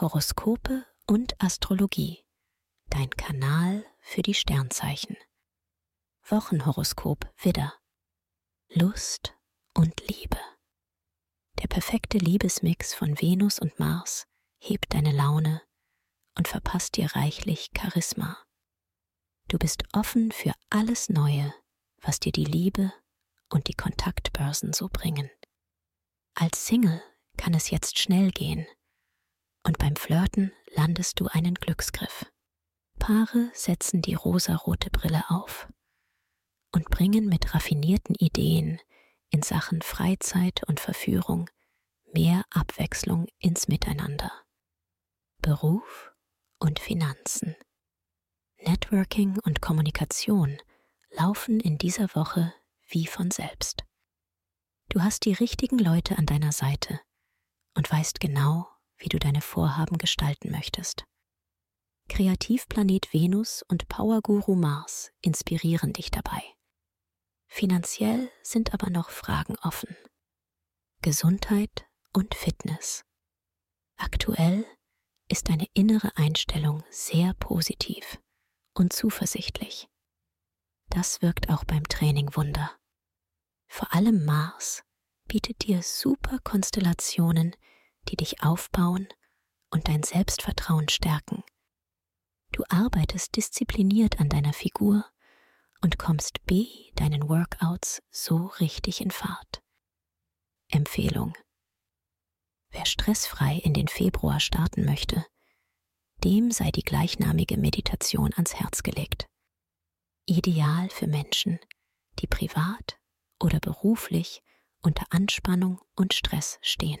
Horoskope und Astrologie. Dein Kanal für die Sternzeichen. Wochenhoroskop Widder. Lust und Liebe. Der perfekte Liebesmix von Venus und Mars hebt deine Laune und verpasst dir reichlich Charisma. Du bist offen für alles Neue, was dir die Liebe und die Kontaktbörsen so bringen. Als Single kann es jetzt schnell gehen Flirten landest du einen Glücksgriff. Paare setzen die rosarote Brille auf und bringen mit raffinierten Ideen in Sachen Freizeit und Verführung mehr Abwechslung ins Miteinander. Beruf und Finanzen. Networking und Kommunikation laufen in dieser Woche wie von selbst. Du hast die richtigen Leute an deiner Seite und weißt genau, wie du deine Vorhaben gestalten möchtest. Kreativplanet Venus und Powerguru Mars inspirieren dich dabei. Finanziell sind aber noch Fragen offen. Gesundheit und Fitness. Aktuell ist deine innere Einstellung sehr positiv und zuversichtlich. Das wirkt auch beim Training Wunder. Vor allem Mars bietet dir super Konstellationen, die dich aufbauen und dein Selbstvertrauen stärken. Du arbeitest diszipliniert an deiner Figur und kommst B deinen Workouts so richtig in Fahrt. Empfehlung. Wer stressfrei in den Februar starten möchte, dem sei die gleichnamige Meditation ans Herz gelegt. Ideal für Menschen, die privat oder beruflich unter Anspannung und Stress stehen.